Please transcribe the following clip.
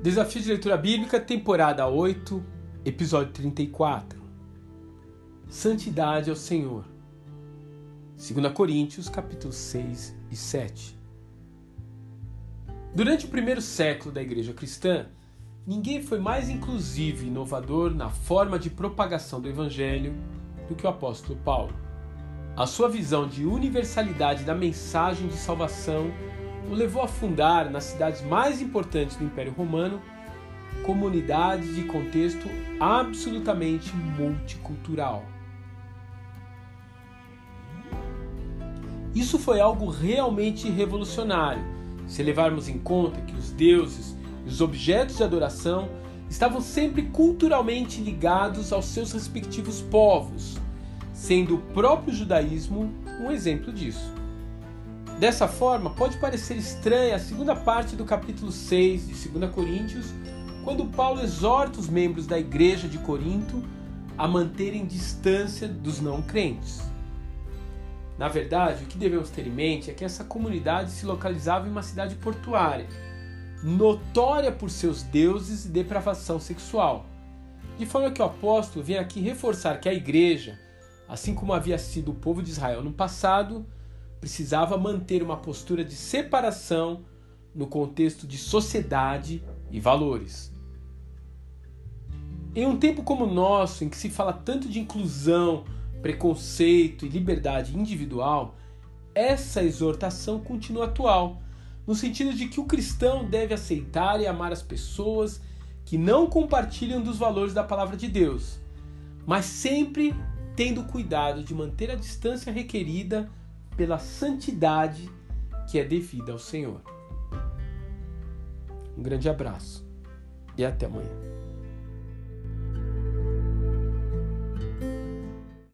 Desafio de Leitura Bíblica, temporada 8, episódio 34. Santidade ao Senhor. 2 Coríntios, capítulos 6 e 7. Durante o primeiro século da igreja cristã, ninguém foi mais inclusivo e inovador na forma de propagação do evangelho do que o apóstolo Paulo. A sua visão de universalidade da mensagem de salvação o levou a fundar nas cidades mais importantes do Império Romano comunidades de contexto absolutamente multicultural. Isso foi algo realmente revolucionário, se levarmos em conta que os deuses e os objetos de adoração estavam sempre culturalmente ligados aos seus respectivos povos, sendo o próprio judaísmo um exemplo disso. Dessa forma, pode parecer estranha a segunda parte do capítulo 6 de 2 Coríntios, quando Paulo exorta os membros da igreja de Corinto a manterem distância dos não crentes. Na verdade, o que devemos ter em mente é que essa comunidade se localizava em uma cidade portuária, notória por seus deuses e depravação sexual. De forma que o apóstolo vem aqui reforçar que a igreja, assim como havia sido o povo de Israel no passado, precisava manter uma postura de separação no contexto de sociedade e valores. Em um tempo como o nosso, em que se fala tanto de inclusão, preconceito e liberdade individual, essa exortação continua atual, no sentido de que o cristão deve aceitar e amar as pessoas que não compartilham dos valores da palavra de Deus, mas sempre tendo cuidado de manter a distância requerida pela santidade que é devida ao Senhor. Um grande abraço e até amanhã.